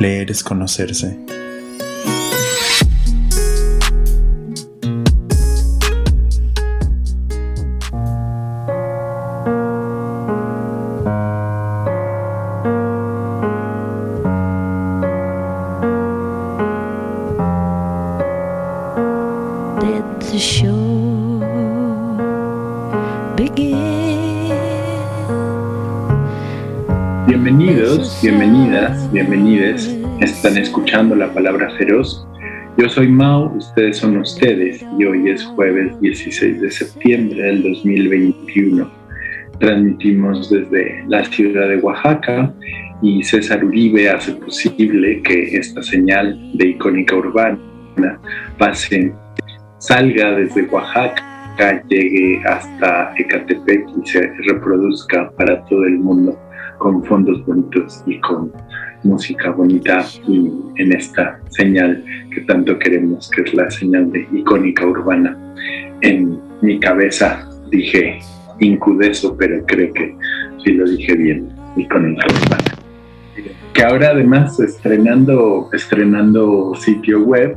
Leer es conocerse. Bienvenides. Están escuchando la palabra feroz. Yo soy Mau, ustedes son ustedes y hoy es jueves 16 de septiembre del 2021. Transmitimos desde la ciudad de Oaxaca y César Uribe hace posible que esta señal de icónica urbana pase, salga desde Oaxaca, llegue hasta Ecatepec y se reproduzca para todo el mundo con fondos bonitos y con música bonita y en esta señal que tanto queremos, que es la señal de icónica urbana. En mi cabeza dije incudeso, pero creo que sí lo dije bien, icónica urbana. Que ahora además estrenando, estrenando sitio web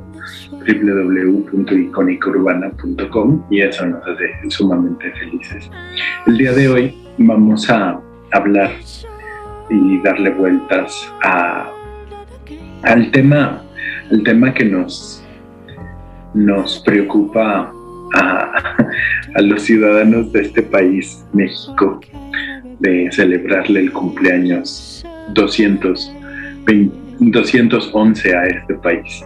www.icónicaurbana.com y eso nos hace sumamente felices. El día de hoy vamos a hablar y darle vueltas a, al tema, el tema que nos, nos preocupa a, a, los ciudadanos de este país, México, de celebrarle el cumpleaños 211 a este país.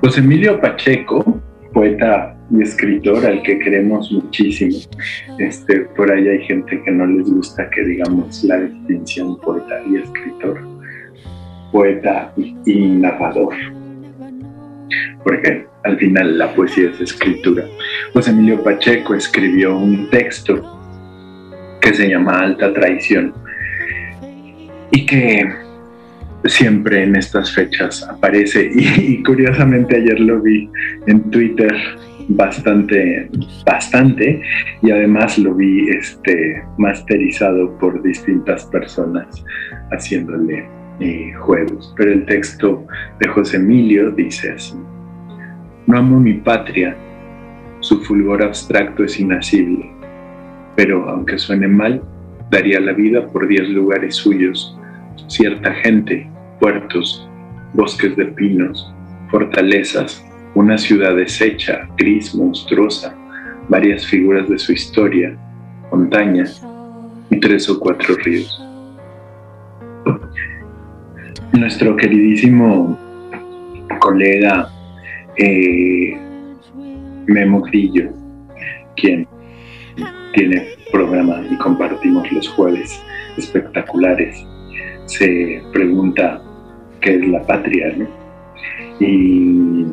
José Emilio Pacheco, poeta y escritor al que queremos muchísimo. Este, por ahí hay gente que no les gusta que digamos la distinción poeta y escritor, poeta y, narrador, porque al final la poesía es escritura. José Emilio Pacheco escribió un texto que se llama Alta Traición y que siempre en estas fechas aparece y curiosamente ayer lo vi en Twitter bastante, bastante, y además lo vi este, masterizado por distintas personas haciéndole eh, juegos. Pero el texto de José Emilio dice así, no amo mi patria, su fulgor abstracto es inacible, pero aunque suene mal, daría la vida por diez lugares suyos, cierta gente, puertos, bosques de pinos, fortalezas, una ciudad deshecha, gris, monstruosa, varias figuras de su historia, montañas y tres o cuatro ríos. Nuestro queridísimo colega eh, Memo Grillo, quien tiene programa y compartimos los jueves espectaculares, se pregunta qué es la patria, ¿no? Y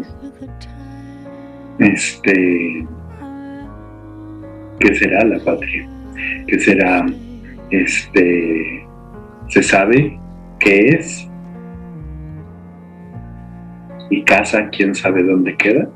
este, ¿qué será la patria? ¿Qué será, este, se sabe qué es? ¿Y casa quién sabe dónde queda?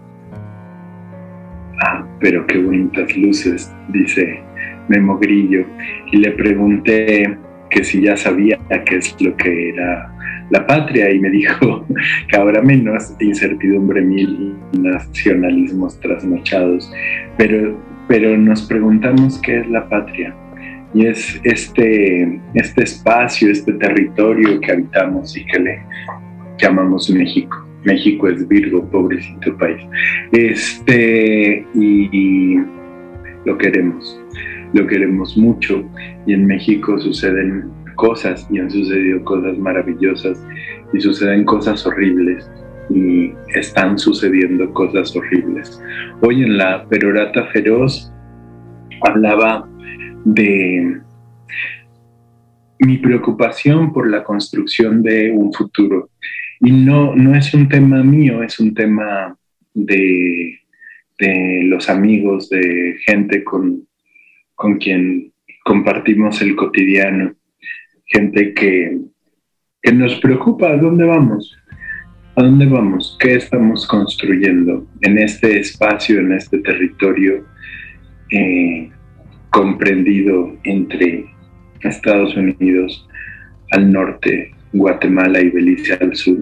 Ah, pero qué bonitas luces, dice Memo Grillo. Y le pregunté que si ya sabía qué es lo que era la patria y me dijo que ahora menos incertidumbre mil nacionalismos trasnochados, pero, pero nos preguntamos qué es la patria y es este, este espacio, este territorio que habitamos y que le llamamos México. México es Virgo, pobrecito país. Este, y lo queremos, lo queremos mucho y en México suceden cosas y han sucedido cosas maravillosas y suceden cosas horribles y están sucediendo cosas horribles. Hoy en la perorata feroz hablaba de mi preocupación por la construcción de un futuro Y no, no es un tema mío, es un tema de, de los amigos, de gente con, con quien compartimos el cotidiano, gente que, que nos preocupa a dónde vamos, a dónde vamos, qué estamos construyendo en este espacio, en este territorio eh, comprendido entre Estados Unidos al norte, Guatemala y Belice al sur,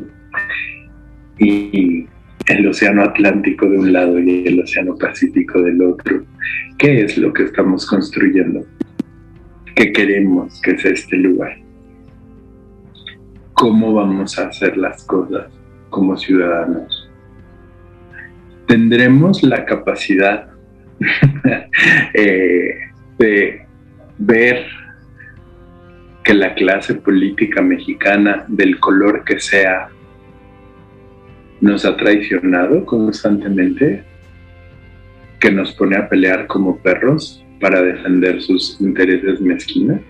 y el Océano Atlántico de un lado y el Océano Pacífico del otro. ¿Qué es lo que estamos construyendo? ¿Qué queremos que es este lugar? ¿Cómo vamos a hacer las cosas como ciudadanos? ¿Tendremos la capacidad eh, de ver que la clase política mexicana, del color que sea, nos ha traicionado constantemente, que nos pone a pelear como perros para defender sus intereses mezquinos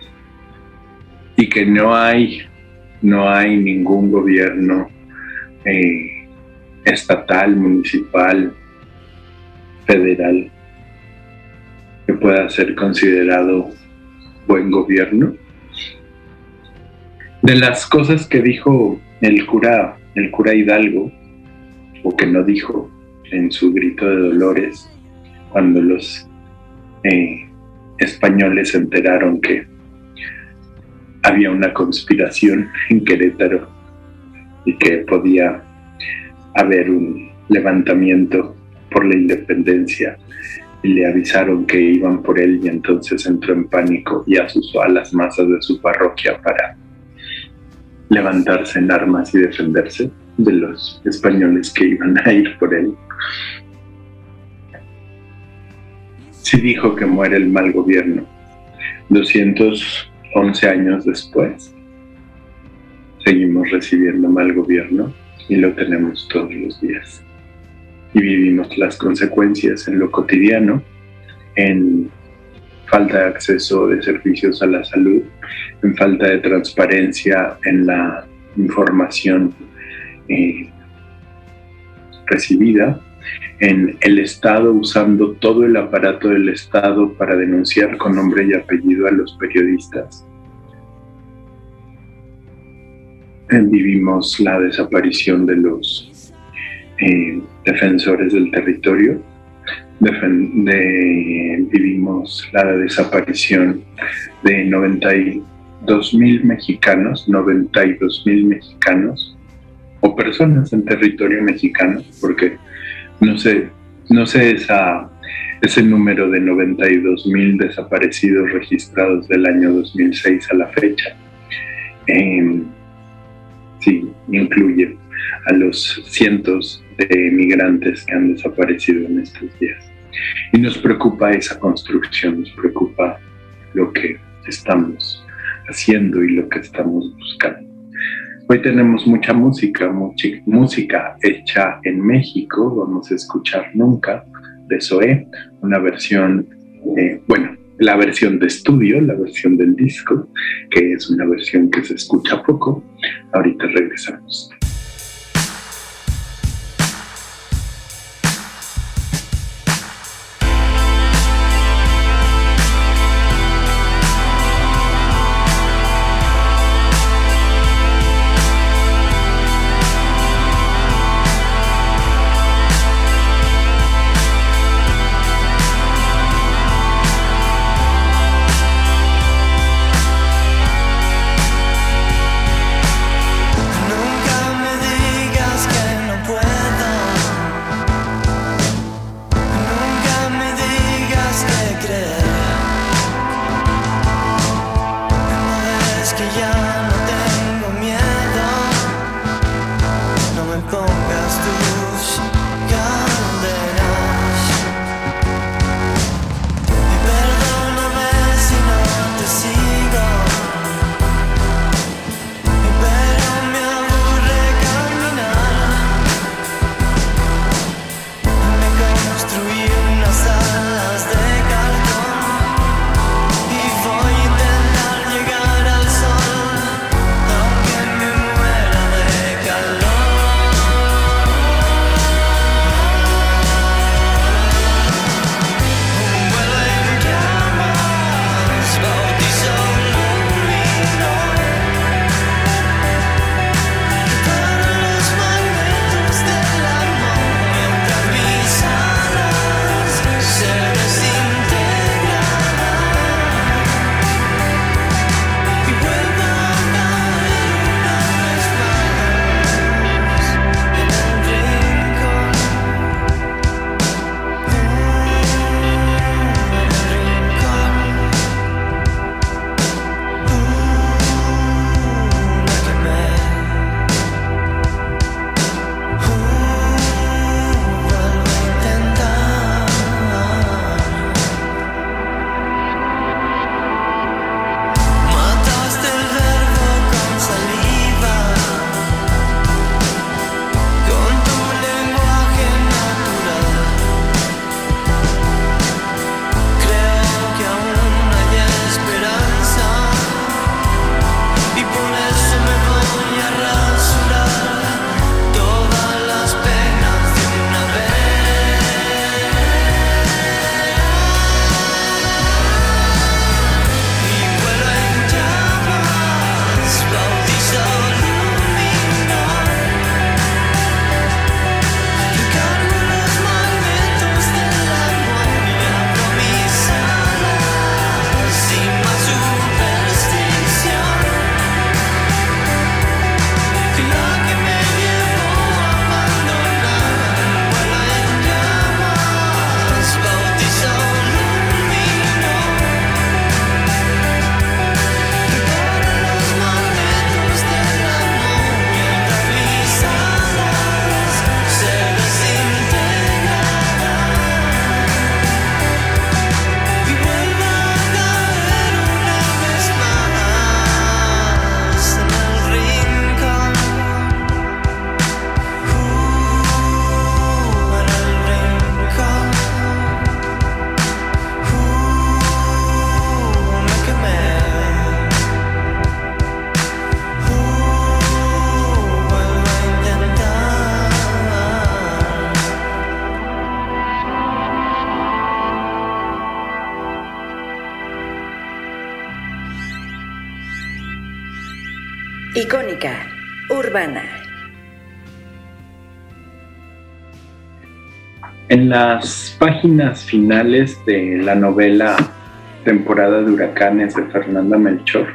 y que no hay, no hay ningún gobierno eh, estatal, municipal, federal que pueda ser considerado buen gobierno. De las cosas que dijo el cura, el cura Hidalgo, o que no dijo en su grito de dolores, cuando los eh, españoles se enteraron que había una conspiración en Querétaro y que podía haber un levantamiento por la independencia y le avisaron que iban por él y entonces entró en pánico y asustó a las masas de su parroquia para levantarse en armas y defenderse de los españoles que iban a ir por él. Sí dijo que muere el mal gobierno. 211 años después, seguimos recibiendo mal gobierno y lo tenemos todos los días y vivimos las consecuencias en lo cotidiano, en falta de acceso de servicios a la salud, en falta de transparencia en la información eh, recibida, en el Estado usando todo el aparato del Estado para denunciar con nombre y apellido a los periodistas. vivimos la desaparición de los eh, defensores del territorio. vivimos la desaparición de 92 mil mexicanos, 92 mil mexicanos o personas en territorio mexicano, porque no sé, no sé esa, ese número de 92 mil desaparecidos registrados del año 2006 a la fecha. Eh, sí, incluye a los cientos de migrantes que han desaparecido en estos días. Y nos preocupa esa construcción, nos preocupa lo que estamos haciendo y lo que estamos buscando. Hoy tenemos mucha música, mucha música hecha en México, vamos a escuchar Nunca de Zoé, una versión, eh, bueno, la versión de estudio, la versión del disco, que es una versión que se escucha poco. Ahorita regresamos. Páginas finales de la novela Temporada de Huracanes de Fernanda Melchor,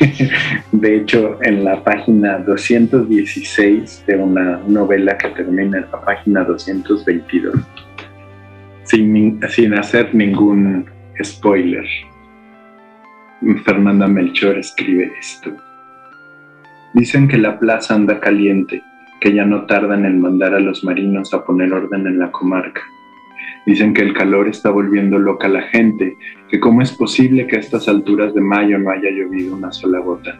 de hecho, en la página 216 de una novela que termina en la página 222, sin, sin hacer ningún spoiler, Fernanda Melchor escribe esto. Dicen que la plaza anda caliente, que ya no tardan en mandar a los marinos a poner orden en la comarca. Dicen que el calor está volviendo loca a la gente, que cómo es posible que a estas alturas de mayo no haya llovido una sola gota,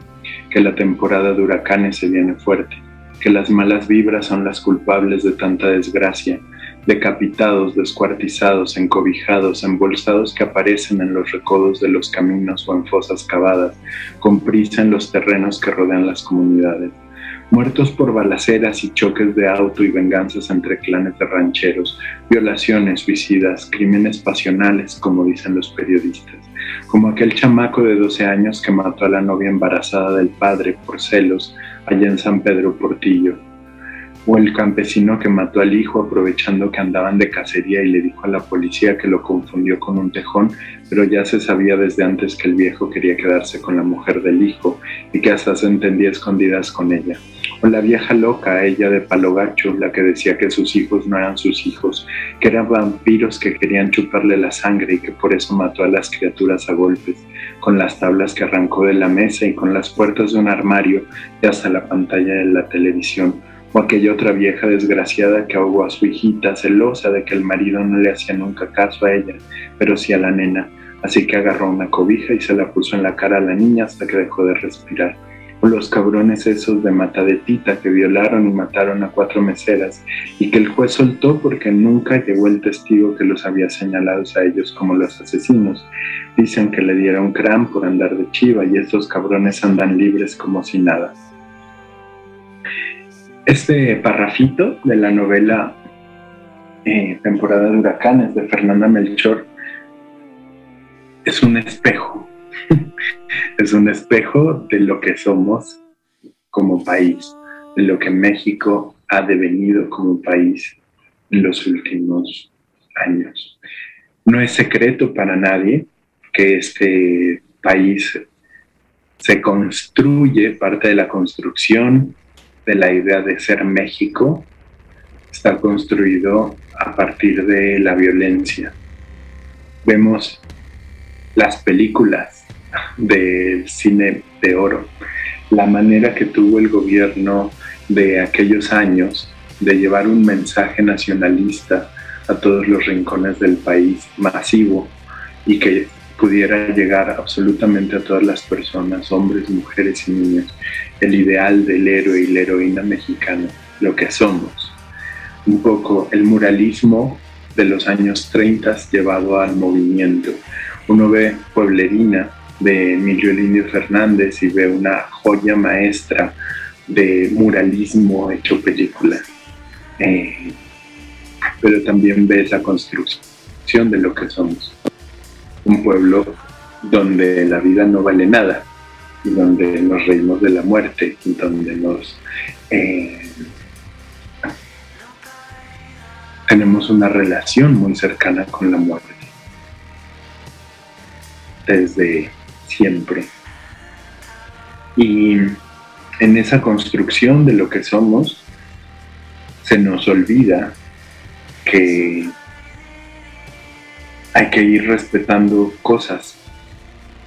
que la temporada de huracanes se viene fuerte, que las malas vibras son las culpables de tanta desgracia, decapitados, descuartizados, encobijados, embolsados que aparecen en los recodos de los caminos o en fosas cavadas, con prisa en los terrenos que rodean las comunidades muertos por balaceras y choques de auto y venganzas entre clanes de rancheros, violaciones, suicidas, crímenes pasionales, como dicen los periodistas, como aquel chamaco de 12 años que mató a la novia embarazada del padre por celos allá en San Pedro Portillo, o el campesino que mató al hijo aprovechando que andaban de cacería y le dijo a la policía que lo confundió con un tejón, pero ya se sabía desde antes que el viejo quería quedarse con la mujer del hijo y que hasta se entendía escondidas con ella. O la vieja loca, ella de palo gacho, la que decía que sus hijos no eran sus hijos, que eran vampiros que querían chuparle la sangre y que por eso mató a las criaturas a golpes, con las tablas que arrancó de la mesa y con las puertas de un armario y hasta la pantalla de la televisión o aquella otra vieja desgraciada que ahogó a su hijita, celosa de que el marido no le hacía nunca caso a ella, pero sí a la nena, así que agarró una cobija y se la puso en la cara a la niña hasta que dejó de respirar. O los cabrones esos de matadetita que violaron y mataron a cuatro meseras y que el juez soltó porque nunca llegó el testigo que los había señalado a ellos como los asesinos. Dicen que le dieron cram por andar de chiva y esos cabrones andan libres como si nada. Este parrafito de la novela eh, Temporada de Huracanes de Fernanda Melchor es un espejo, es un espejo de lo que somos como país, de lo que México ha devenido como país en los últimos años. No es secreto para nadie que este país se construye, parte de la construcción de la idea de ser México está construido a partir de la violencia. Vemos las películas del cine de oro, la manera que tuvo el gobierno de aquellos años de llevar un mensaje nacionalista a todos los rincones del país masivo y que pudiera llegar absolutamente a todas las personas, hombres, mujeres y niños, el ideal del héroe y la heroína mexicana, lo que somos. Un poco el muralismo de los años 30 llevado al movimiento. Uno ve Pueblerina de Emilio Lindio Fernández y ve una joya maestra de muralismo hecho película. Eh, pero también ve esa construcción de lo que somos un pueblo donde la vida no vale nada, donde nos reímos de la muerte, donde nos eh, tenemos una relación muy cercana con la muerte desde siempre. Y en esa construcción de lo que somos, se nos olvida que hay que ir respetando cosas,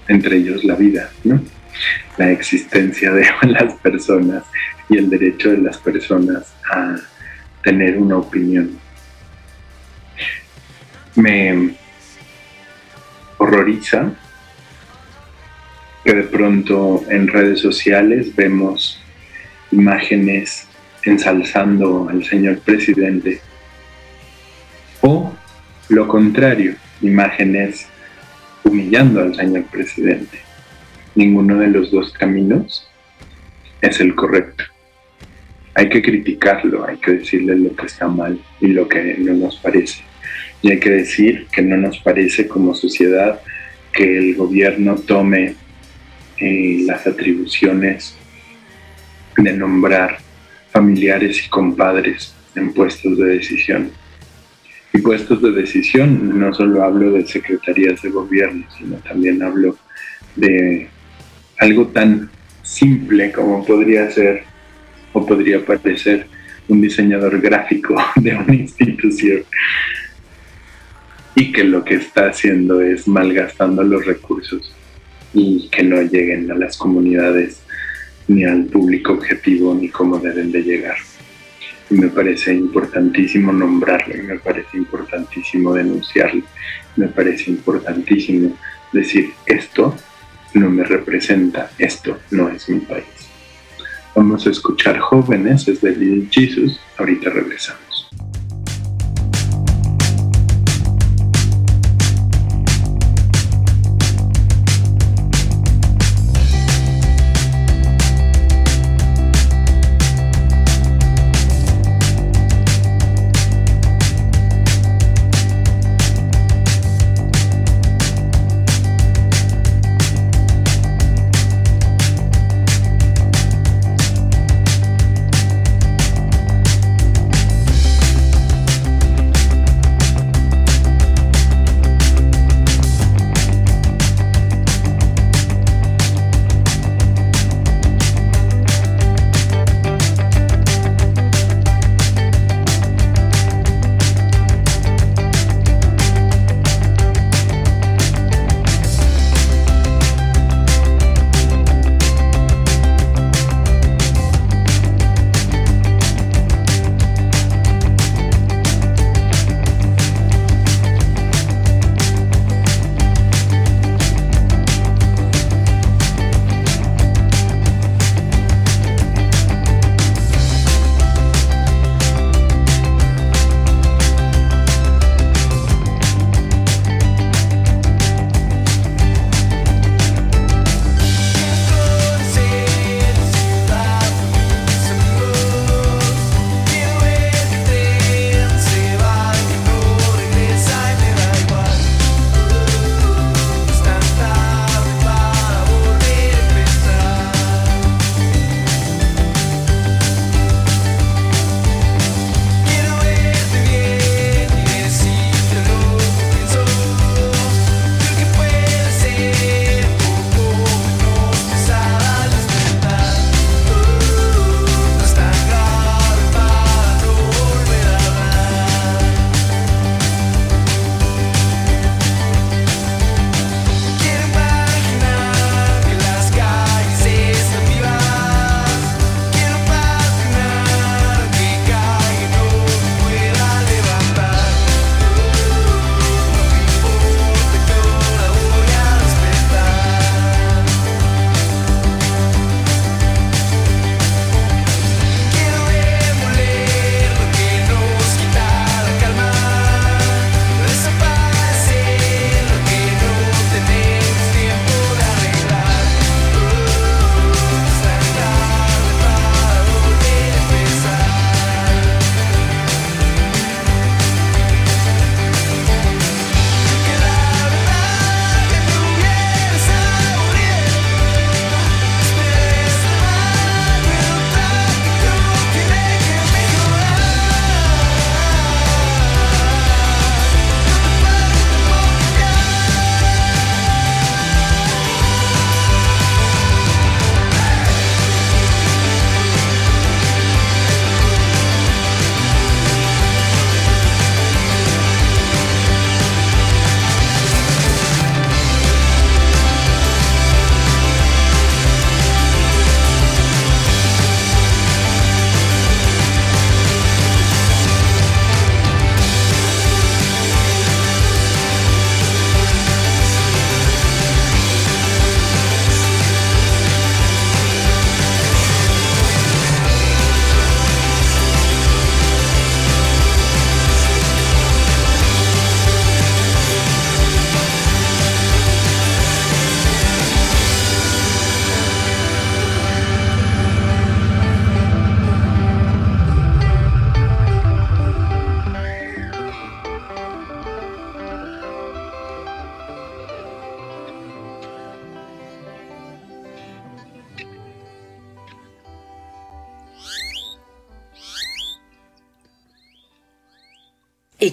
entre ellos la vida, ¿no? la existencia de las personas y el derecho de las personas a tener una opinión. Me horroriza que de pronto en redes sociales vemos imágenes ensalzando al señor presidente o lo contrario, imágenes humillando al señor presidente. Ninguno de los dos caminos es el correcto. Hay que criticarlo, hay que decirle lo que está mal y lo que no nos parece. Y hay que decir que no nos parece como sociedad que el gobierno tome eh, las atribuciones de nombrar familiares y compadres en puestos de decisión. Y puestos de decisión no solo hablo de secretarías de gobierno, sino también hablo de algo tan simple como podría ser o podría parecer un diseñador gráfico de una institución y que lo que está haciendo es malgastando los recursos y que no lleguen a las comunidades ni al público objetivo ni cómo deben de llegar. Y me parece importantísimo nombrarlo, me parece importantísimo denunciarlo, me parece importantísimo decir esto no me representa, esto no es mi país. Vamos a escuchar jóvenes desde Little Jesus, ahorita regresamos.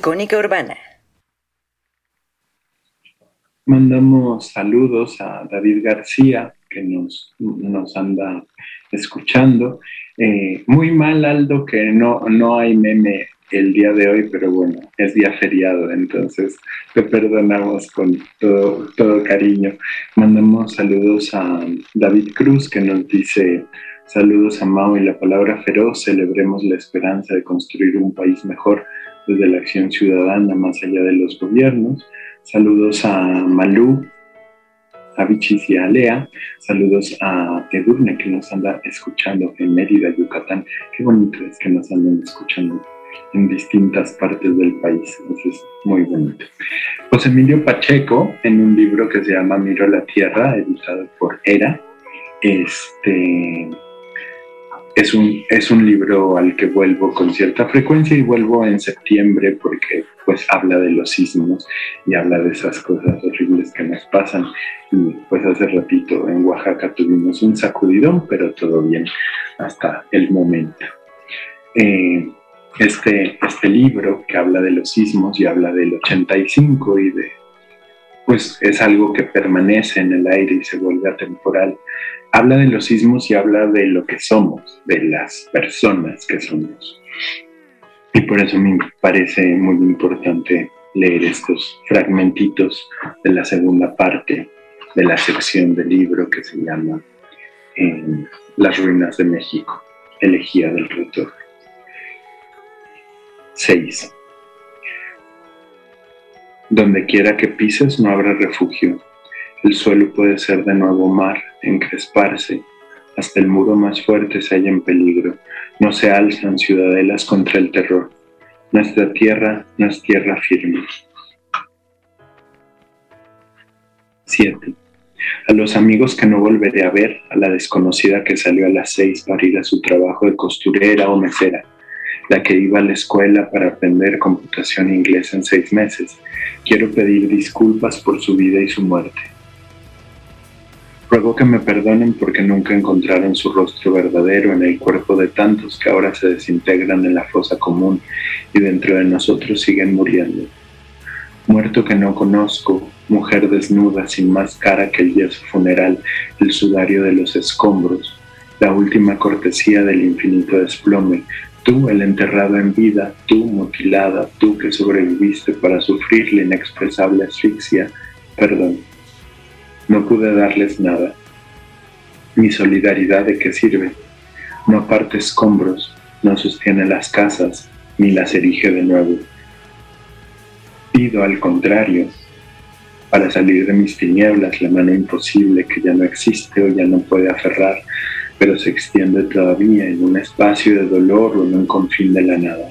Urbana. Mandamos saludos a David García, que nos, nos anda escuchando. Eh, muy mal, Aldo, que no, no hay meme el día de hoy, pero bueno, es día feriado, entonces te perdonamos con todo, todo cariño. Mandamos saludos a David Cruz, que nos dice saludos a Mao y la palabra feroz, celebremos la esperanza de construir un país mejor desde la acción ciudadana más allá de los gobiernos. Saludos a Malú, a Bichis y a Lea. Saludos a Edurne que nos anda escuchando en Mérida, Yucatán. Qué bonito es que nos anden escuchando en distintas partes del país. Eso es muy bonito. José Emilio Pacheco, en un libro que se llama Miro la Tierra, editado por ERA, este, es un, es un libro al que vuelvo con cierta frecuencia y vuelvo en septiembre porque pues habla de los sismos y habla de esas cosas horribles que nos pasan. Y pues hace ratito en Oaxaca tuvimos un sacudidón, pero todo bien hasta el momento. Eh, este, este libro que habla de los sismos y habla del 85 y de, pues es algo que permanece en el aire y se vuelve atemporal habla de los sismos y habla de lo que somos, de las personas que somos. Y por eso me parece muy importante leer estos fragmentitos de la segunda parte de la sección del libro que se llama eh, Las ruinas de México, elegía del retorno. 6. Donde quiera que pises no habrá refugio el suelo puede ser de nuevo mar, encresparse, hasta el muro más fuerte se halla en peligro. No se alzan ciudadelas contra el terror. Nuestra tierra no es tierra firme. 7. A los amigos que no volveré a ver, a la desconocida que salió a las seis para ir a su trabajo de costurera o mesera, la que iba a la escuela para aprender computación inglesa en seis meses, quiero pedir disculpas por su vida y su muerte. Ruego que me perdonen porque nunca encontraron su rostro verdadero en el cuerpo de tantos que ahora se desintegran en la fosa común y dentro de nosotros siguen muriendo. Muerto que no conozco, mujer desnuda sin más cara que el yeso funeral, el sudario de los escombros, la última cortesía del infinito desplome, tú el enterrado en vida, tú mutilada, tú que sobreviviste para sufrir la inexpresable asfixia, perdón. No pude darles nada. Mi solidaridad de qué sirve. No aparte escombros, no sostiene las casas, ni las erige de nuevo. Pido al contrario, para salir de mis tinieblas, la mano imposible que ya no existe o ya no puede aferrar, pero se extiende todavía en un espacio de dolor o en un confín de la nada.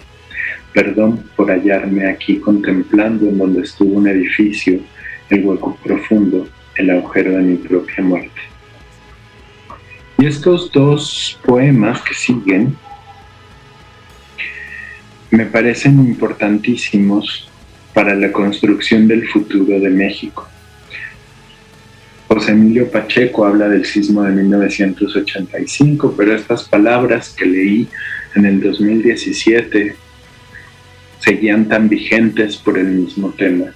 Perdón por hallarme aquí contemplando en donde estuvo un edificio, el hueco profundo, el agujero de mi propia muerte. Y estos dos poemas que siguen me parecen importantísimos para la construcción del futuro de México. José Emilio Pacheco habla del sismo de 1985, pero estas palabras que leí en el 2017 seguían tan vigentes por el mismo tema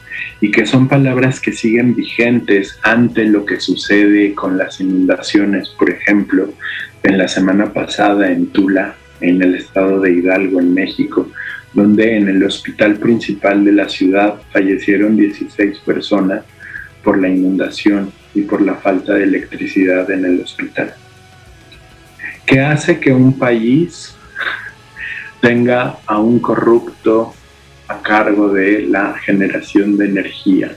y que son palabras que siguen vigentes ante lo que sucede con las inundaciones, por ejemplo, en la semana pasada en Tula, en el estado de Hidalgo, en México, donde en el hospital principal de la ciudad fallecieron 16 personas por la inundación y por la falta de electricidad en el hospital. ¿Qué hace que un país tenga a un corrupto a cargo de la generación de energía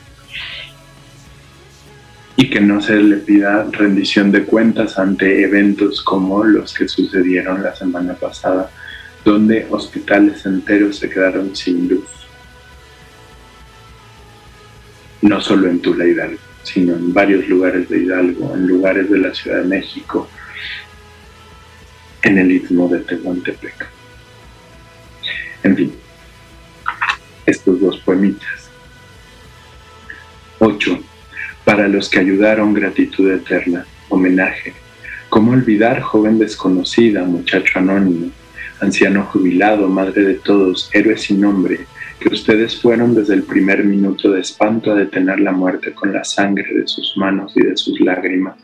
y que no se le pida rendición de cuentas ante eventos como los que sucedieron la semana pasada, donde hospitales enteros se quedaron sin luz. No solo en Tula Hidalgo, sino en varios lugares de Hidalgo, en lugares de la Ciudad de México, en el istmo de Tehuantepec. En fin, estos dos poemitas. 8. Para los que ayudaron, gratitud eterna, homenaje. ¿Cómo olvidar, joven desconocida, muchacho anónimo, anciano jubilado, madre de todos, héroe sin nombre, que ustedes fueron desde el primer minuto de espanto a detener la muerte con la sangre de sus manos y de sus lágrimas,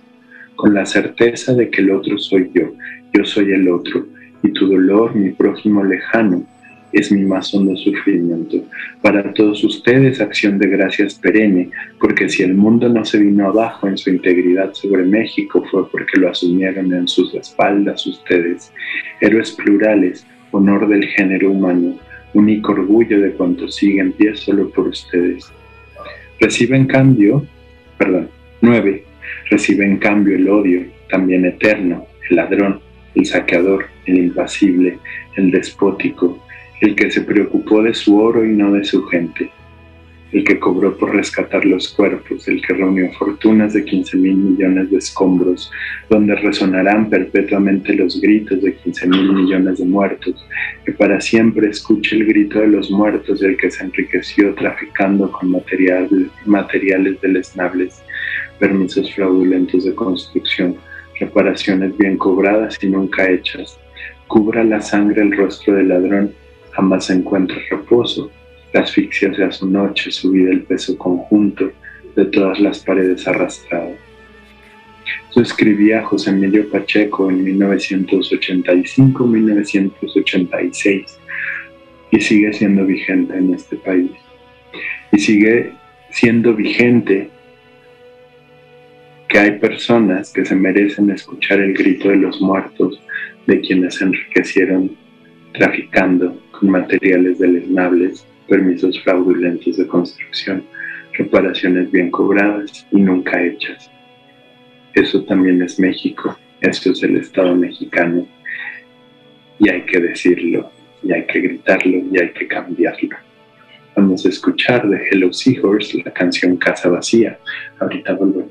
con la certeza de que el otro soy yo, yo soy el otro, y tu dolor, mi prójimo lejano, es mi más hondo sufrimiento. Para todos ustedes, acción de gracias perenne, porque si el mundo no se vino abajo en su integridad sobre México fue porque lo asumieron en sus espaldas ustedes, héroes plurales, honor del género humano, único orgullo de cuanto sigue en pie solo por ustedes. Recibe en cambio, perdón, nueve, recibe en cambio el odio, también eterno, el ladrón, el saqueador, el impasible, el despótico, el que se preocupó de su oro y no de su gente, el que cobró por rescatar los cuerpos, el que reunió fortunas de 15 mil millones de escombros, donde resonarán perpetuamente los gritos de 15 mil millones de muertos, que para siempre escuche el grito de los muertos del que se enriqueció traficando con materiales, materiales deleznables, permisos fraudulentos de construcción, reparaciones bien cobradas y nunca hechas. Cubra la sangre el rostro del ladrón, jamás encuentra reposo, asfixia sea su noche, su vida el peso conjunto de todas las paredes arrastradas. Eso escribía José Emilio Pacheco en 1985-1986 y sigue siendo vigente en este país. Y sigue siendo vigente que hay personas que se merecen escuchar el grito de los muertos de quienes enriquecieron traficando con materiales deleznables, permisos fraudulentos de construcción, reparaciones bien cobradas y nunca hechas. Eso también es México, eso es el Estado mexicano y hay que decirlo, y hay que gritarlo, y hay que cambiarlo. Vamos a escuchar de Hello Seahorse la canción Casa Vacía. Ahorita volvemos.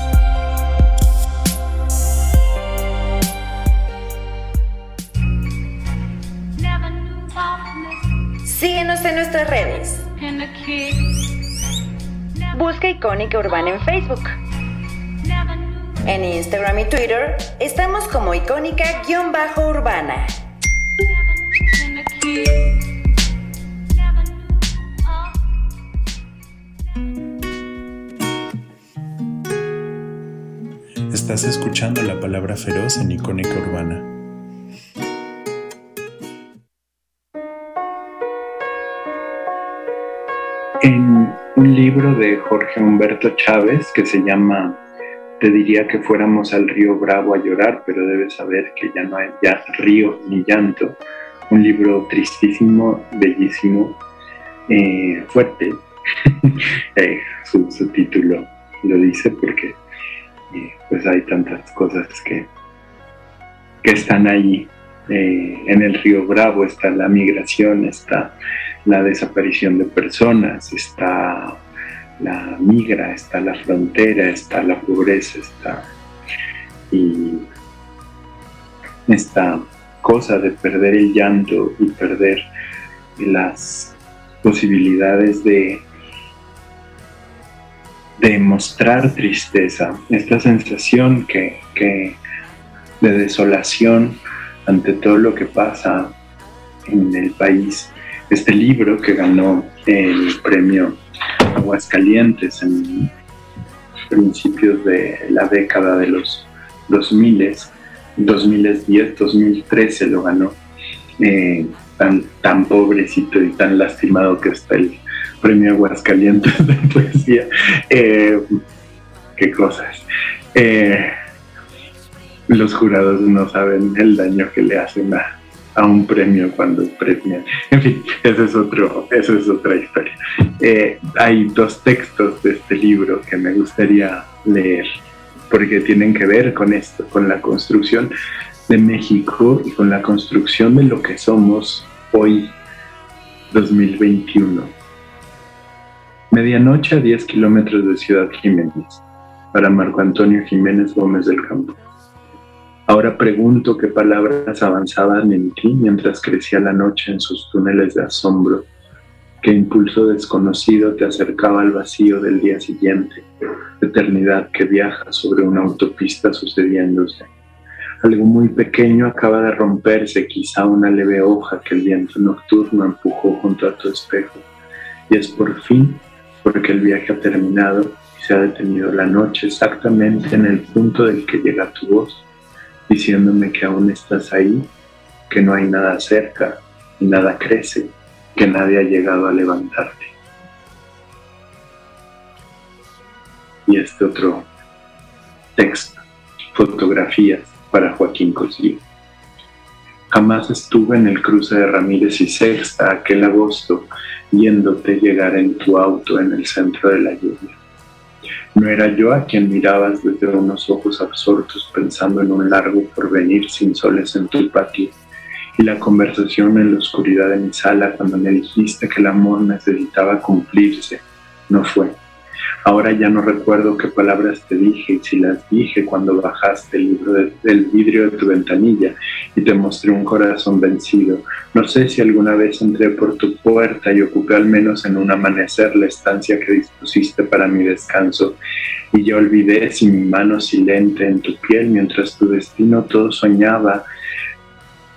Nuestras redes. Busca Icónica Urbana en Facebook. En Instagram y Twitter estamos como icónica-urbana. Estás escuchando la palabra feroz en Icónica Urbana. Libro de Jorge Humberto Chávez que se llama Te diría que fuéramos al río Bravo a llorar, pero debes saber que ya no hay ya río ni llanto. Un libro tristísimo, bellísimo, eh, fuerte. Eh, su, su título lo dice porque pues hay tantas cosas que, que están ahí. Eh, en el río Bravo está la migración, está la desaparición de personas, está la migra, está la frontera, está la pobreza, está y esta cosa de perder el llanto y perder las posibilidades de de mostrar tristeza, esta sensación que, de desolación ante todo lo que pasa en el país. Este libro que ganó el premio Aguascalientes en principios de la década de los 2000, 2010, 2013 lo ganó, eh, tan, tan pobrecito y tan lastimado que está el, premio Aguascalientes de poesía. Eh, qué cosas. Eh, los jurados no saben el daño que le hacen a, un premio cuando premian. En fin, esa es, otro, eso es otra historia. Eh, hay dos textos de este libro que me gustaría leer porque tienen que ver con esto, con la construcción de México y con la construcción de lo que somos hoy, 2021 Medianoche a 10 kilómetros de Ciudad Jiménez, para Marco Antonio Jiménez Gómez del Campo. Ahora pregunto qué palabras avanzaban en ti mientras crecía la noche en sus túneles de asombro, qué impulso desconocido te acercaba al vacío del día siguiente, eternidad que viaja sobre una autopista sucediéndose. Algo muy pequeño acaba de romperse, quizá una leve hoja que el viento nocturno empujó junto a tu espejo, y es por fin porque el viaje ha terminado y se ha detenido la noche exactamente en el punto del que llega tu voz, diciéndome que aún estás ahí, que no hay nada cerca y nada crece, que nadie ha llegado a levantarte. Y este otro texto, fotografías para Joaquín Cosío. Jamás estuve en el cruce de Ramírez y Sexta aquel agosto viéndote llegar en tu auto en el centro de la lluvia. No era yo a quien mirabas desde unos ojos absortos pensando en un largo porvenir sin soles en tu patio y la conversación en la oscuridad de mi sala cuando me dijiste que el amor necesitaba cumplirse no fue. Ahora ya no recuerdo qué palabras te dije y si las dije cuando bajaste el vidrio de tu ventanilla y te mostré un corazón vencido. No sé si alguna vez entré por tu puerta y ocupé al menos en un amanecer la estancia que dispusiste para mi descanso y yo olvidé si mi mano silente en tu piel mientras tu destino todo soñaba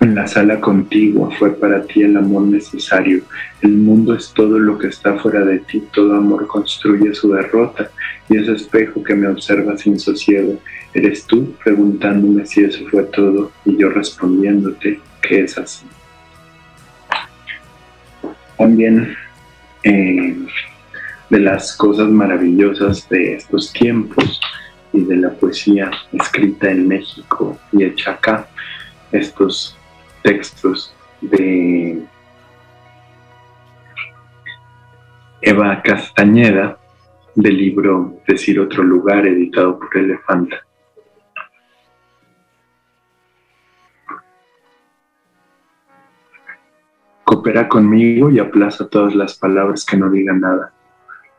en la sala contigua fue para ti el amor necesario. El mundo es todo lo que está fuera de ti. Todo amor construye su derrota. Y ese espejo que me observa sin sosiego, eres tú preguntándome si eso fue todo y yo respondiéndote que es así. También eh, de las cosas maravillosas de estos tiempos y de la poesía escrita en México y hecha acá, estos textos de Eva Castañeda del libro Decir otro lugar editado por Elefanta. Coopera conmigo y aplaza todas las palabras que no digan nada.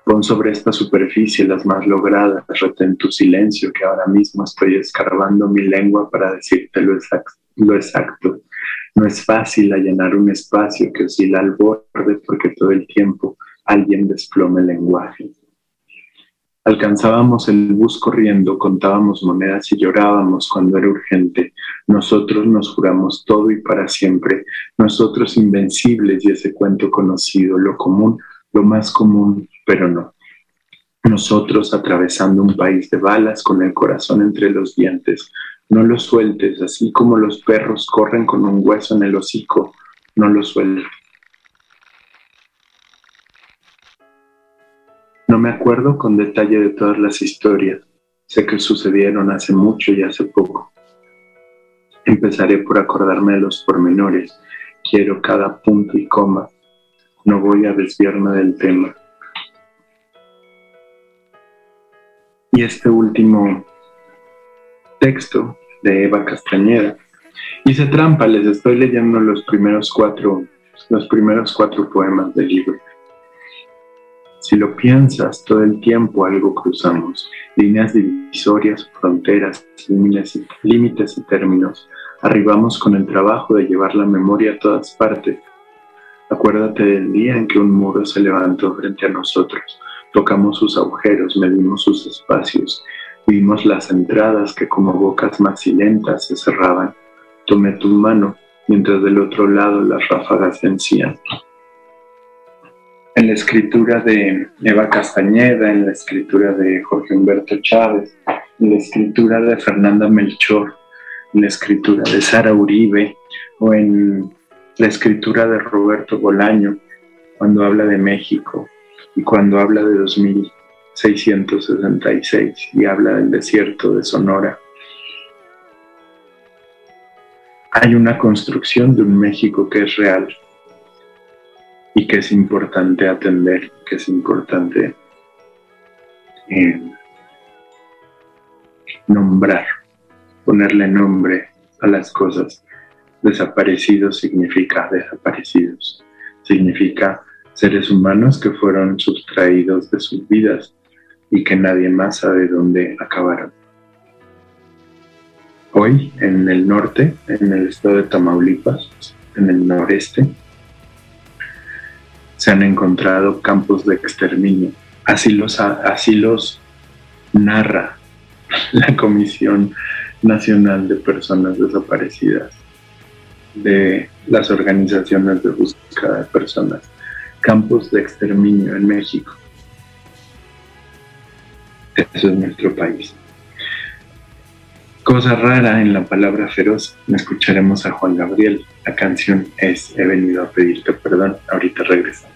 Pon sobre esta superficie las más logradas, retén tu silencio que ahora mismo estoy escarbando mi lengua para decirte lo exacto. No es fácil allanar un espacio que oscila al borde porque todo el tiempo alguien desplome el lenguaje. Alcanzábamos el bus corriendo, contábamos monedas y llorábamos cuando era urgente. Nosotros nos juramos todo y para siempre. Nosotros invencibles y ese cuento conocido, lo común, lo más común, pero no. Nosotros atravesando un país de balas con el corazón entre los dientes. No lo sueltes, así como los perros corren con un hueso en el hocico. No lo sueltes. No me acuerdo con detalle de todas las historias. Sé que sucedieron hace mucho y hace poco. Empezaré por acordarme de los pormenores. Quiero cada punto y coma. No voy a desviarme del tema. Y este último texto de Eva Castañeda. Hice trampa, les estoy leyendo los primeros cuatro, los primeros cuatro poemas del libro. Si lo piensas, todo el tiempo algo cruzamos, líneas divisorias, fronteras, límites y términos. Arribamos con el trabajo de llevar la memoria a todas partes. Acuérdate del día en que un muro se levantó frente a nosotros. Tocamos sus agujeros, medimos sus espacios, vimos las entradas que como bocas macilentas se cerraban. Tomé tu mano mientras del otro lado las ráfagas vencían en la escritura de Eva Castañeda, en la escritura de Jorge Humberto Chávez, en la escritura de Fernanda Melchor, en la escritura de Sara Uribe o en la escritura de Roberto Bolaño, cuando habla de México y cuando habla de 2666 y habla del desierto de Sonora. Hay una construcción de un México que es real, y que es importante atender, que es importante eh, nombrar, ponerle nombre a las cosas. Desaparecidos significa desaparecidos, significa seres humanos que fueron sustraídos de sus vidas y que nadie más sabe dónde acabaron. Hoy en el norte, en el estado de Tamaulipas, en el noreste, se han encontrado campos de exterminio. Así los, narra la Comisión Nacional de Personas Desaparecidas de las organizaciones de búsqueda de personas. Campos de exterminio en México. Eso es nuestro país. Cosa rara en la palabra feroz, escucharemos a Juan Gabriel. La canción es He venido a pedirte perdón. Ahorita regresamos.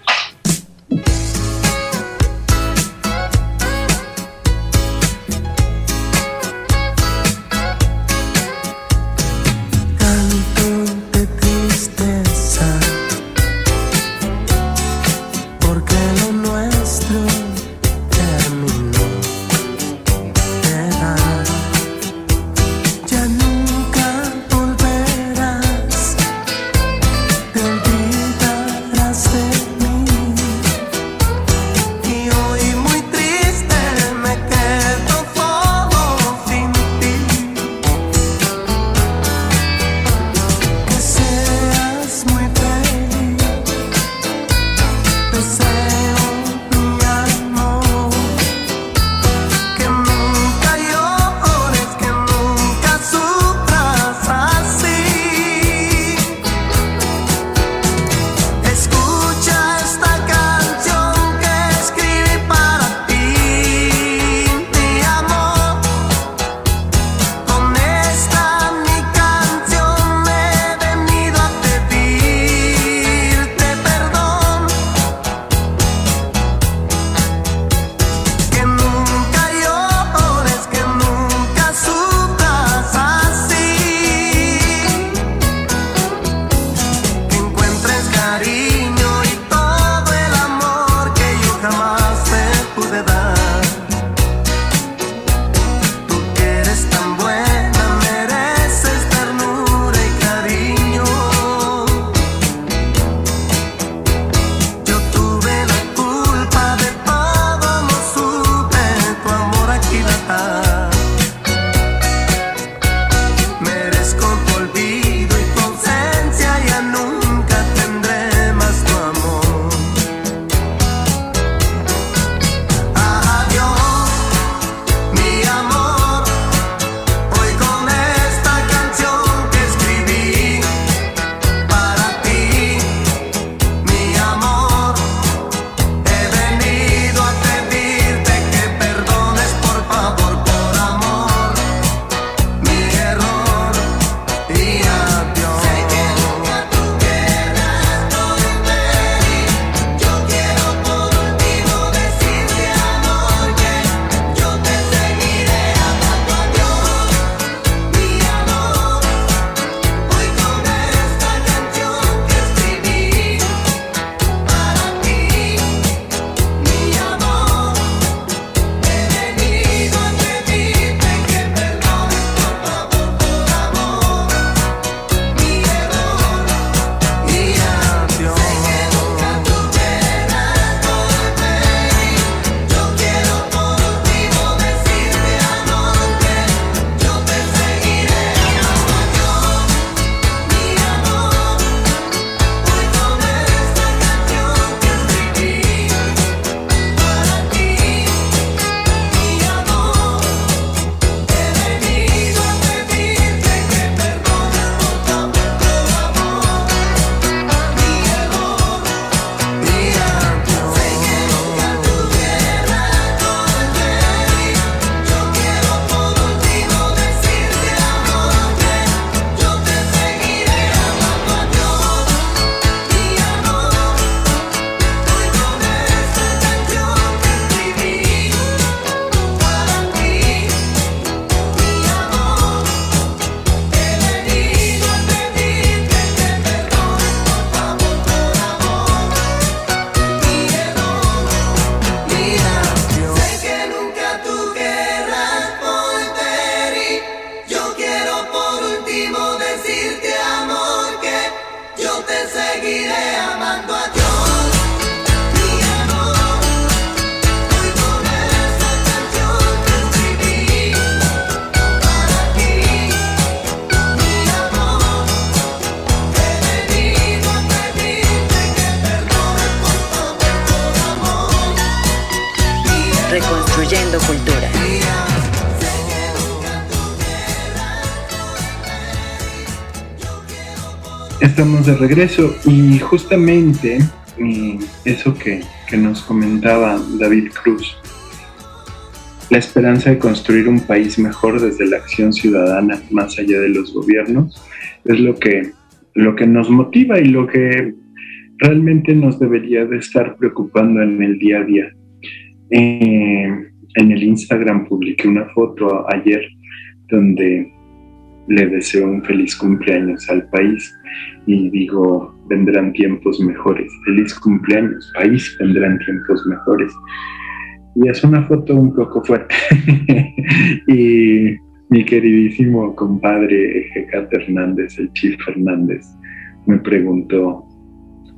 De regreso y justamente eh, eso que, que nos comentaba David Cruz, la esperanza de construir un país mejor desde la acción ciudadana más allá de los gobiernos es lo que, lo que nos motiva y lo que realmente nos debería de estar preocupando en el día a día. Eh, en el Instagram publiqué una foto ayer donde le deseo un feliz cumpleaños al país y digo, vendrán tiempos mejores. Feliz cumpleaños, país, vendrán tiempos mejores. Y es una foto un poco fuerte. y mi queridísimo compadre Ejecate Hernández, el Chief Fernández, me preguntó,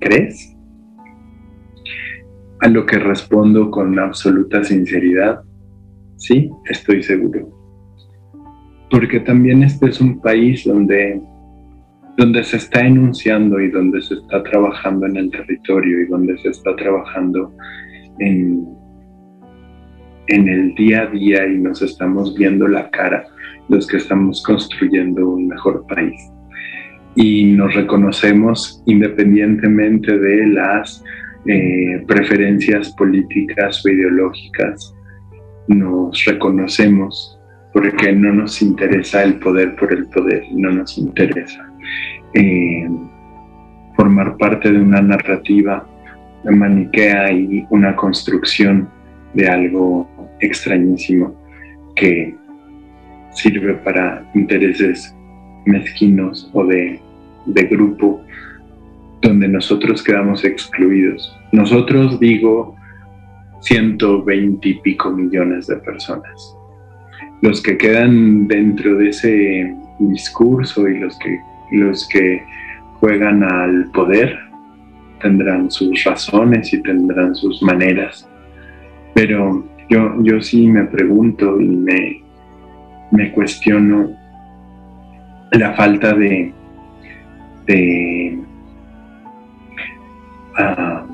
¿crees? A lo que respondo con absoluta sinceridad, sí, estoy seguro porque también este es un país donde, donde se está enunciando y donde se está trabajando en el territorio y donde se está trabajando en, en el día a día y nos estamos viendo la cara los que estamos construyendo un mejor país. Y nos reconocemos independientemente de las eh, preferencias políticas o ideológicas, nos reconocemos porque no nos interesa el poder por el poder, no nos interesa eh, formar parte de una narrativa maniquea y una construcción de algo extrañísimo que sirve para intereses mezquinos o de, de grupo donde nosotros quedamos excluidos. Nosotros digo 120 y pico millones de personas los que quedan dentro de ese discurso y los que, los que juegan al poder tendrán sus razones y tendrán sus maneras. Pero yo, yo sí me pregunto y me, me cuestiono la falta de, de ah,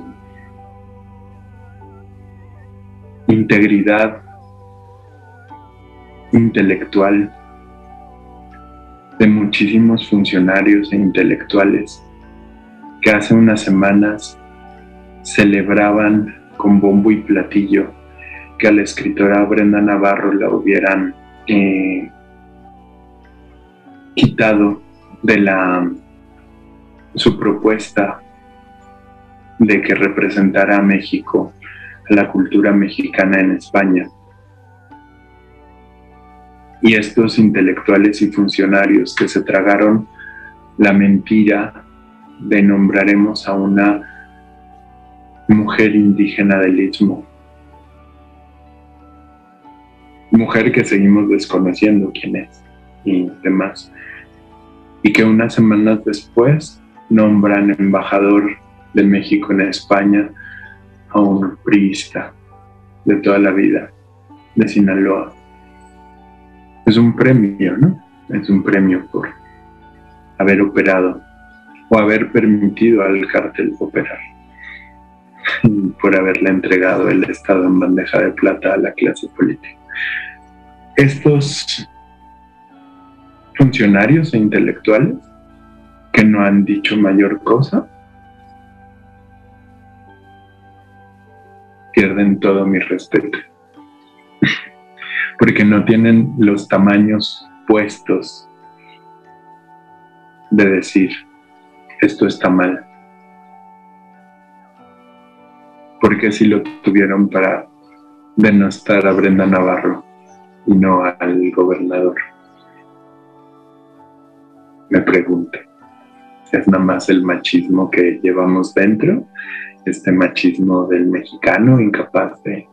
integridad intelectual de muchísimos funcionarios e intelectuales que hace unas semanas celebraban con bombo y platillo que a la escritora Brenda Navarro la hubieran eh, quitado de la su propuesta de que representara a México, a la cultura mexicana en España y estos intelectuales y funcionarios que se tragaron la mentira de nombraremos a una mujer indígena del Istmo, mujer que seguimos desconociendo quién es y demás, y que unas semanas después nombran embajador de México en España a un priista de toda la vida de Sinaloa es un premio, ¿no? Es un premio por haber operado o haber permitido al cártel operar, por haberle entregado el Estado en bandeja de plata a la clase política. Estos funcionarios e intelectuales que no han dicho mayor cosa pierden todo mi respeto porque no tienen los tamaños puestos de decir, esto está mal. Porque si lo tuvieron para denostar a Brenda Navarro y no al gobernador. Me pregunto, ¿es nada más el machismo que llevamos dentro? Este machismo del mexicano incapaz de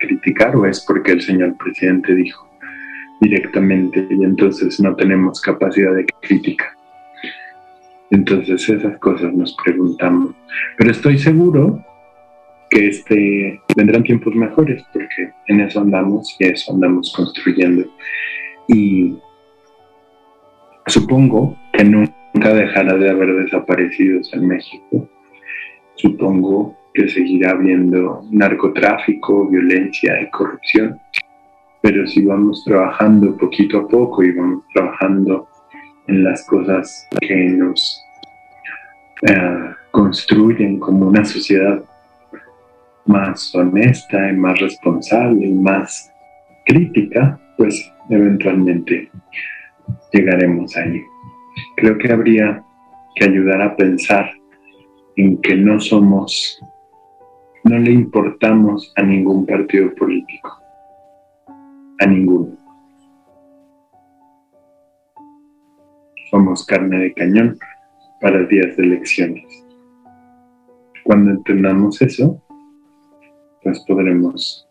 criticar o es porque el señor presidente dijo directamente y entonces no tenemos capacidad de crítica. Entonces esas cosas nos preguntamos. Pero estoy seguro que este, vendrán tiempos mejores porque en eso andamos y eso andamos construyendo. Y supongo que nunca dejará de haber desaparecidos en México. Supongo que seguirá habiendo narcotráfico, violencia y corrupción. Pero si vamos trabajando poquito a poco y vamos trabajando en las cosas que nos eh, construyen como una sociedad más honesta y más responsable y más crítica, pues eventualmente llegaremos ahí. Creo que habría que ayudar a pensar en que no somos, no le importamos a ningún partido político, a ninguno. Somos carne de cañón para días de elecciones. Cuando entendamos eso, pues podremos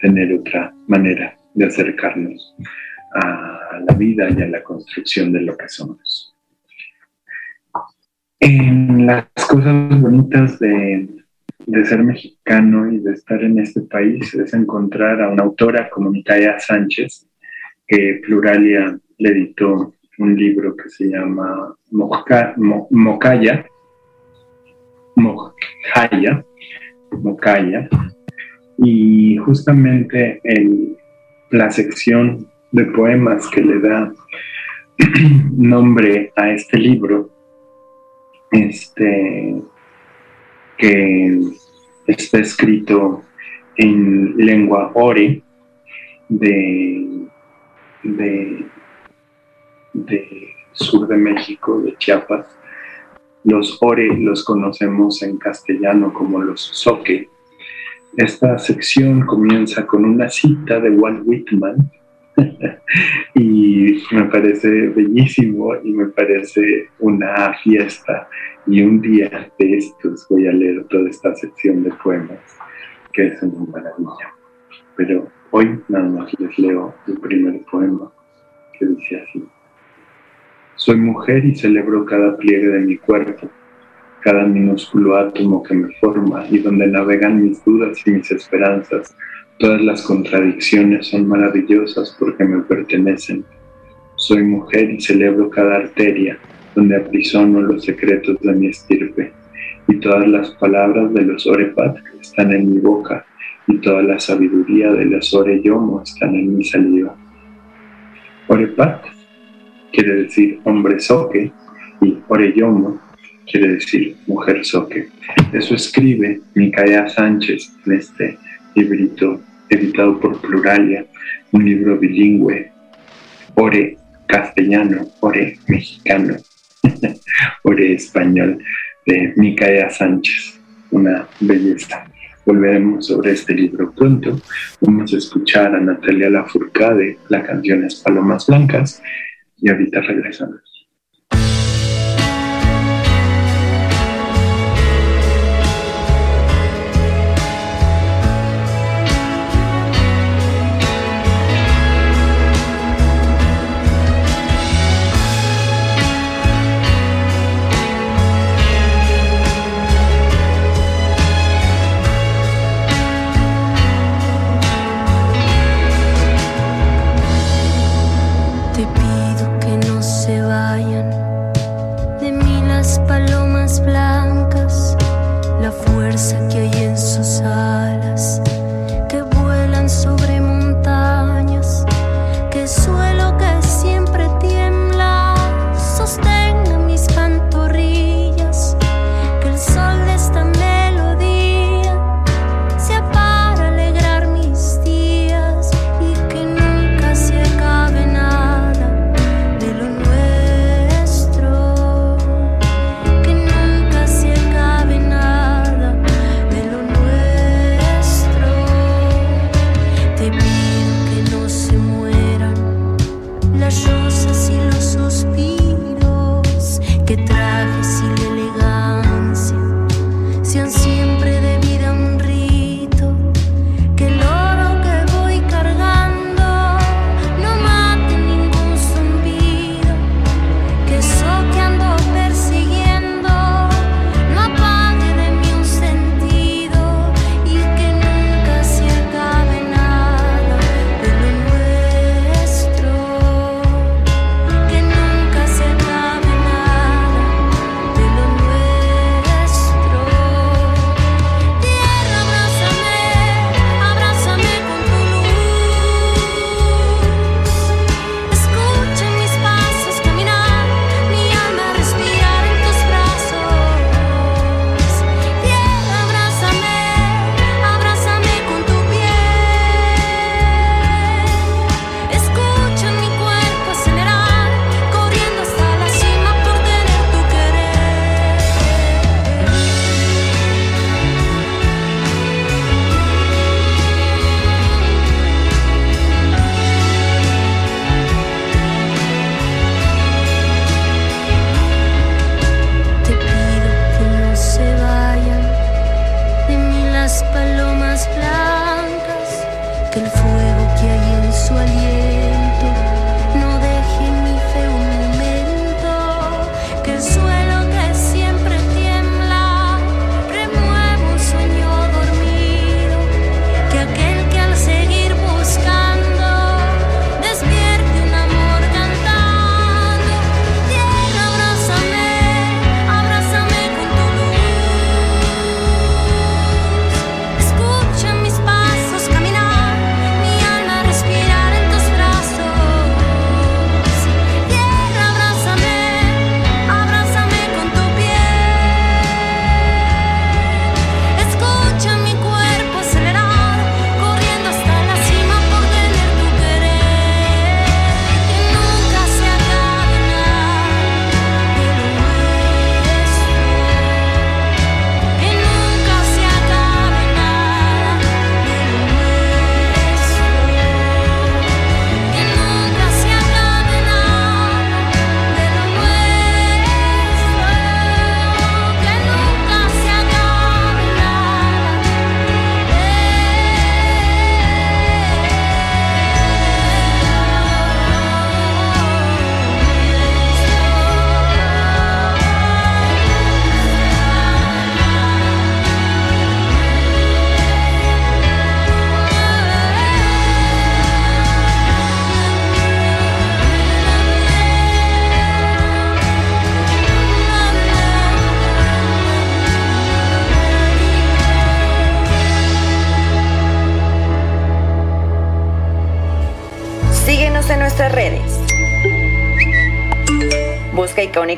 tener otra manera de acercarnos a la vida y a la construcción de lo que somos. En las cosas bonitas de, ser mexicano y de estar en este país es encontrar a una autora como Micaela Sánchez, que Pluralia le editó un libro que se llama Mocaya, Mocaya, Mocaya, y justamente en la sección de poemas que le da nombre a este libro, este, que está escrito en lengua ore de, de, de sur de México, de Chiapas, los ore los conocemos en castellano como los soque. Esta sección comienza con una cita de Walt Whitman y me parece bellísimo y me parece una fiesta y un día de estos voy a leer toda esta sección de poemas que es una maravilla. Pero hoy nada más les leo el primer poema que dice así. Soy mujer y celebro cada pliegue de mi cuerpo, cada minúsculo átomo que me forma y donde navegan mis dudas y mis esperanzas. Todas las contradicciones son maravillosas porque me pertenecen. Soy mujer y celebro cada arteria donde aprisiono los secretos de mi estirpe. Y todas las palabras de los Orepat están en mi boca y toda la sabiduría de los Oreyomo están en mi saliva. Orepat quiere decir hombre soque y Oreyomo quiere decir mujer soque. Eso escribe Micaela Sánchez en este librito editado por Pluralia, un libro bilingüe, ore castellano, ore mexicano, ore español, de Micaela Sánchez, una belleza. Volveremos sobre este libro pronto. Vamos a escuchar a Natalia Lafourcade, la canción es Palomas Blancas, y ahorita regresamos.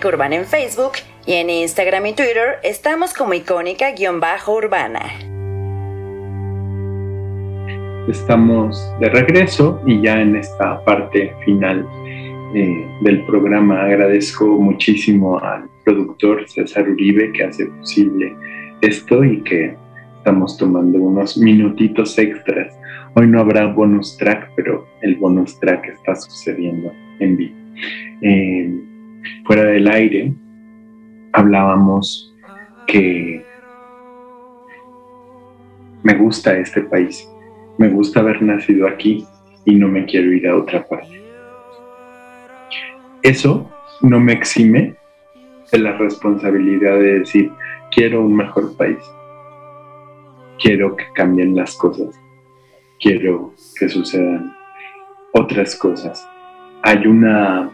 Urbana en Facebook y en Instagram y Twitter estamos como icónica-urbana. Estamos de regreso y ya en esta parte final eh, del programa agradezco muchísimo al productor César Uribe que hace posible esto y que estamos tomando unos minutitos extras. Hoy no habrá bonus track, pero el bonus track está sucediendo en vivo. Eh, fuera del aire, hablábamos que me gusta este país, me gusta haber nacido aquí y no me quiero ir a otra parte. Eso no me exime de la responsabilidad de decir, quiero un mejor país, quiero que cambien las cosas, quiero que sucedan otras cosas. Hay una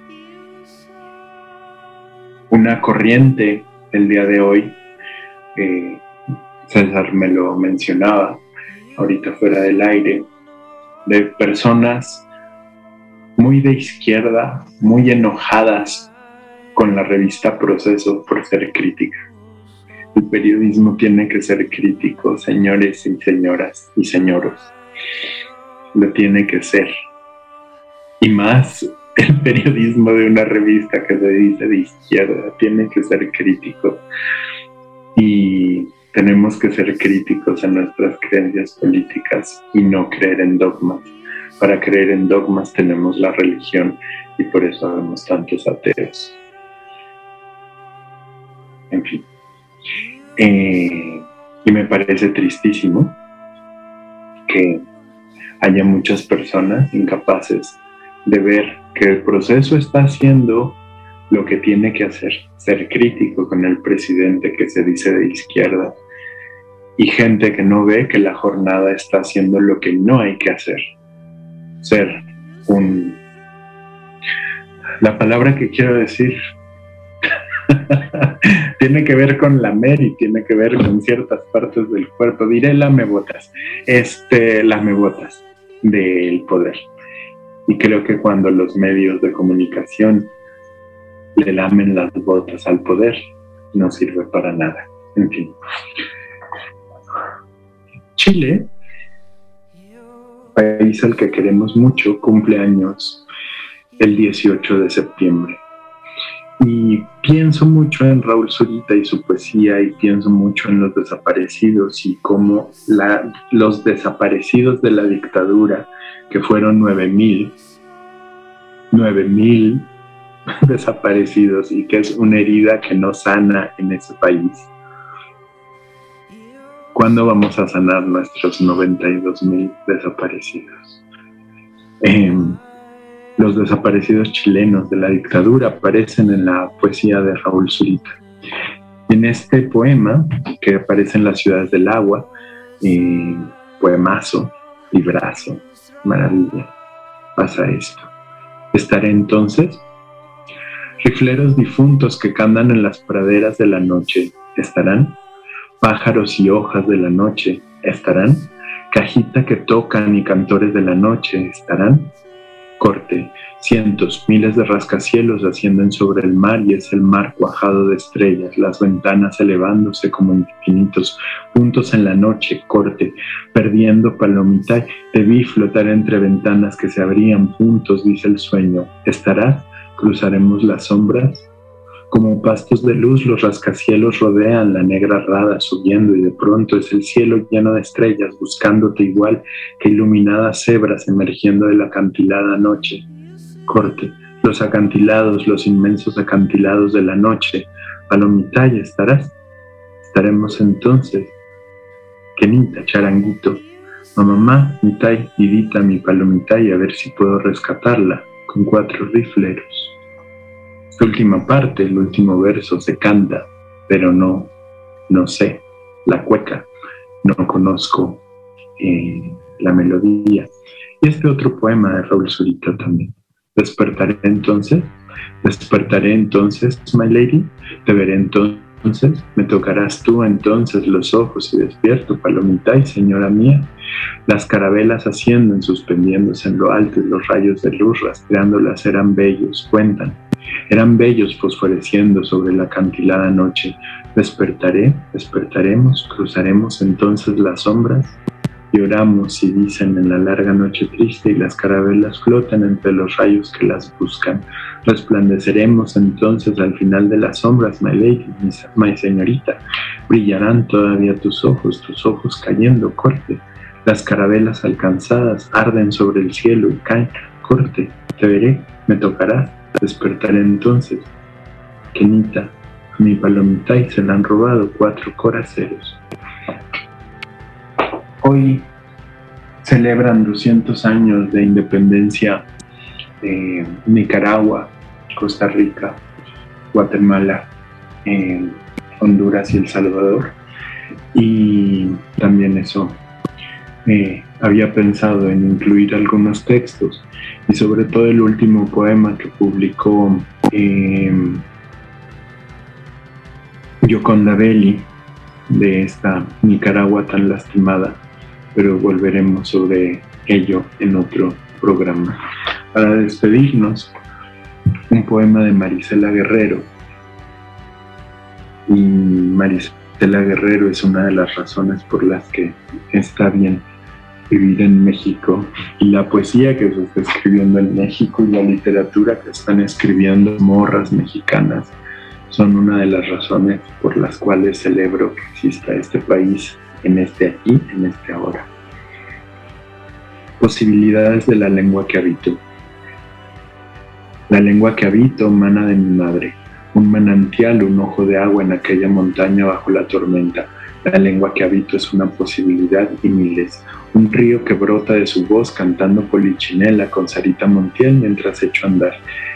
una corriente el día de hoy. César me lo mencionaba ahorita fuera del aire, de personas muy de izquierda, muy enojadas con la revista Proceso por ser crítica. El periodismo tiene que ser crítico, señores y señoras y señoros. Lo tiene que ser. Y más el periodismo de una revista que se dice de izquierda tiene que ser crítico y tenemos que ser críticos en nuestras creencias políticas y no creer en dogmas. Para creer en dogmas tenemos la religión y por eso vemos tantos ateos. En fin. Eh, y me parece tristísimo que haya muchas personas incapaces de ver que el proceso está haciendo lo que tiene que hacer, ser crítico con el presidente que se dice de izquierda y gente que no ve que la jornada está haciendo lo que no hay que hacer, ser un... La palabra que quiero decir tiene que ver con la y tiene que ver con ciertas partes del cuerpo. Diré lamebotas, este lamebotas del poder. Y creo que cuando los medios de comunicación le lamen las botas al poder, no sirve para nada. En fin. Chile, país al que queremos mucho, cumple años el 18 de septiembre. Y pienso mucho en Raúl Zurita y su poesía y pienso mucho en los desaparecidos y cómo los desaparecidos de la dictadura que fueron 9.000, 9.000 desaparecidos y que es una herida que no sana en ese país. ¿Cuándo vamos a sanar nuestros 92.000 desaparecidos? Em, los desaparecidos chilenos de la dictadura aparecen en la poesía de Raúl Zurita. En este poema, que aparece en las ciudades del agua, eh, poemazo, librazo, maravilla, pasa esto. Estaré entonces, rifleros difuntos que cantan en las praderas de la noche, ¿estarán? Pájaros y hojas de la noche, ¿estarán? Cajita que tocan y cantores de la noche, ¿estarán? Corte, cientos, miles de rascacielos ascienden sobre el mar y es el mar cuajado de estrellas, las ventanas elevándose como infinitos puntos en la noche, corte, perdiendo palomita, te vi flotar entre ventanas que se abrían puntos, dice el sueño. ¿Estarás? ¿Cruzaremos las sombras? Como pastos de luz, los rascacielos rodean la negra rada subiendo y de pronto es el cielo lleno de estrellas buscándote igual que iluminadas cebras emergiendo de la acantilada noche. Corte, los acantilados, los inmensos acantilados de la noche. Palomitaya, ¿estarás? Estaremos entonces. Kenita, charanguito. Mamá, mitai, vidita, mi palomitaya, a ver si puedo rescatarla con cuatro rifleros última parte, el último verso se canta, pero no, no sé la cueca, no conozco eh, la melodía. Y este otro poema de Raúl Zurita también. Despertaré entonces, despertaré entonces, my lady, te veré entonces, me tocarás tú entonces los ojos y despierto, palomita y señora mía. Las carabelas ascienden, suspendiéndose en lo alto y los rayos de luz rastreándolas eran bellos, cuentan eran bellos fosforeciendo sobre la acantilada noche. Despertaré, despertaremos, cruzaremos entonces las sombras. Lloramos y dicen en la larga noche triste y las carabelas flotan entre los rayos que las buscan. Resplandeceremos entonces al final de las sombras, my lady, my señorita. Brillarán todavía tus ojos, tus ojos cayendo, corte. Las carabelas alcanzadas arden sobre el cielo y caen, corte. Te veré, me tocarás, Despertaré entonces. Kenita, a mi palomita y se le han robado cuatro coraceros. Hoy celebran 200 años de independencia de Nicaragua, Costa Rica, Guatemala, Honduras y El Salvador. Y también eso eh, había pensado en incluir algunos textos y sobre todo el último poema que publicó eh, Yoconda Belli de esta Nicaragua tan lastimada, pero volveremos sobre ello en otro programa. Para despedirnos, un poema de Marisela Guerrero. Y Marisela Guerrero es una de las razones por las que está bien vivir en México y la poesía que se está escribiendo en México y la literatura que están escribiendo morras mexicanas son una de las razones por las cuales celebro que exista este país en este aquí, en este ahora. Posibilidades de la lengua que habito. La lengua que habito mana de mi madre, un manantial, un ojo de agua en aquella montaña bajo la tormenta. La lengua que habito es una posibilidad y miles, un río que brota de su voz cantando polichinela con Sarita Montiel mientras echo a andar.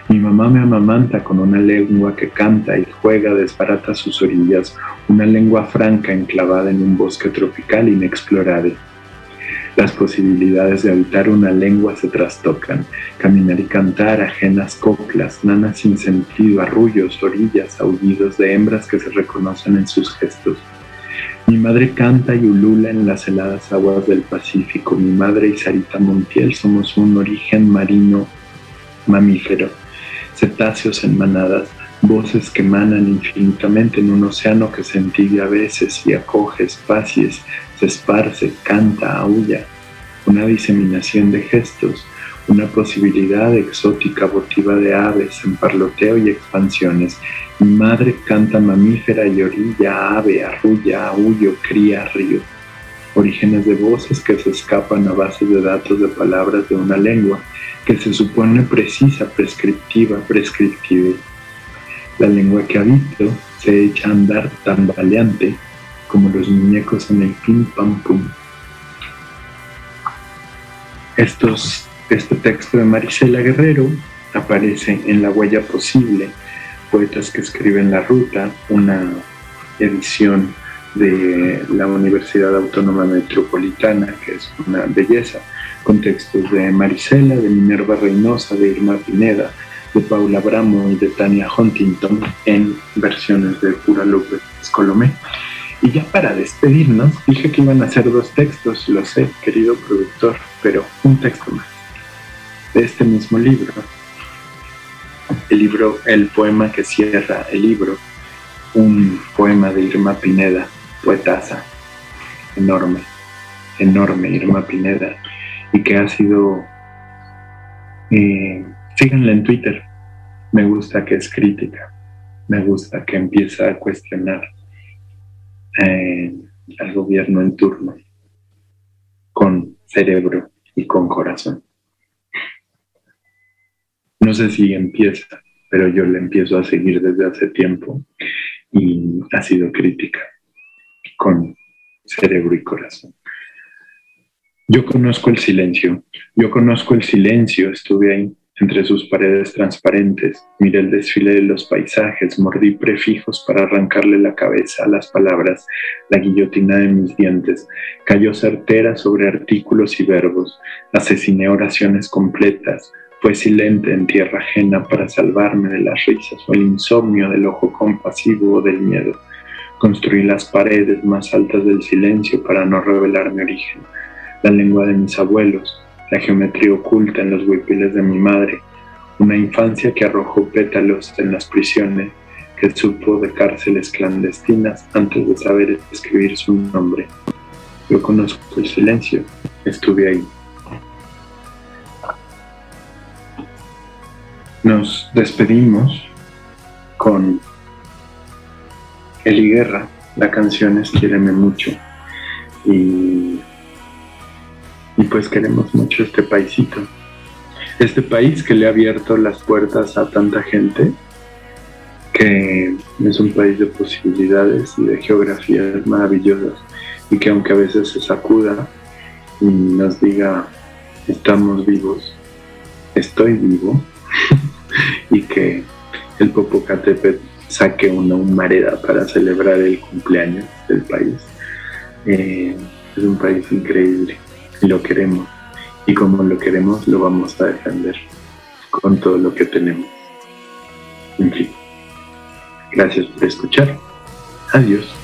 Mi mamá me amamanta con una lengua que canta y juega, desbarata sus orillas, una lengua franca enclavada en un bosque tropical inexplorado. Las posibilidades de habitar una lengua se trastocan, caminar y cantar ajenas coplas, nanas sin sentido, arrullos, orillas, aullidos de hembras que se reconocen en sus gestos. Mi madre canta y ulula en las heladas aguas del Pacífico. Mi madre y Sarita Montiel somos un origen marino mamífero. Cetáceos en manadas, voces que manan infinitamente en un océano que se entibia a veces y acoge espacios, se esparce, canta, aúlla. Una diseminación de gestos, una posibilidad exótica votiva de aves en parloteo y expansiones madre canta mamífera y orilla, ave, arrulla, aullo, cría, río. Orígenes de voces que se escapan a base de datos de palabras de una lengua que se supone precisa, prescriptiva, prescriptiva. La lengua que habito se echa a andar tan valiente como los muñecos en el pim pam pum. Este texto de Marisela Guerrero aparece en La Huella Posible, Poetas que escriben la ruta, una edición de la Universidad Autónoma Metropolitana, que es una belleza, con textos de Marisela, de Minerva Reynosa, de Irma Pineda, de Paula Bramo y de Tania Huntington en versiones de Pura López Colomé. Y ya para despedirnos, dije que iban a ser dos textos, lo sé, querido productor, pero un texto más de este mismo libro. El libro, el poema que cierra el libro, un poema de Irma Pineda, poetasa, enorme, enorme Irma Pineda, y que ha sido, eh, síganla en Twitter, me gusta que es crítica, me gusta que empieza a cuestionar eh, al gobierno en turno con cerebro y con corazón. No sé si empieza, pero yo le empiezo a seguir desde hace tiempo y ha sido crítica con cerebro y corazón. Yo conozco el silencio, yo conozco el silencio, estuve ahí entre sus paredes transparentes, miré el desfile de los paisajes, mordí prefijos para arrancarle la cabeza a las palabras, la guillotina de mis dientes, cayó certera sobre artículos y verbos, asesiné oraciones completas, fue silente en tierra ajena para salvarme de las risas o el insomnio del ojo compasivo o del miedo. Construí las paredes más altas del silencio para no revelar mi origen, la lengua de mis abuelos, la geometría oculta en los huipiles de mi madre, una infancia que arrojó pétalos en las prisiones, que supo de cárceles clandestinas antes de saber escribir su nombre. Yo conozco el silencio, estuve ahí. Nos despedimos con Eli Guerra, la canción es Quiéreme mucho. Y, y pues queremos mucho este paisito. Este país que le ha abierto las puertas a tanta gente, que es un país de posibilidades y de geografías maravillosas y que aunque a veces se sacuda y nos diga estamos vivos, estoy vivo y que el Popocatépetl saque una humareda para celebrar el cumpleaños del país. Eh, es un país increíble lo queremos. Y como lo queremos, lo vamos a defender con todo lo que tenemos. En fin, gracias por escuchar. Adiós.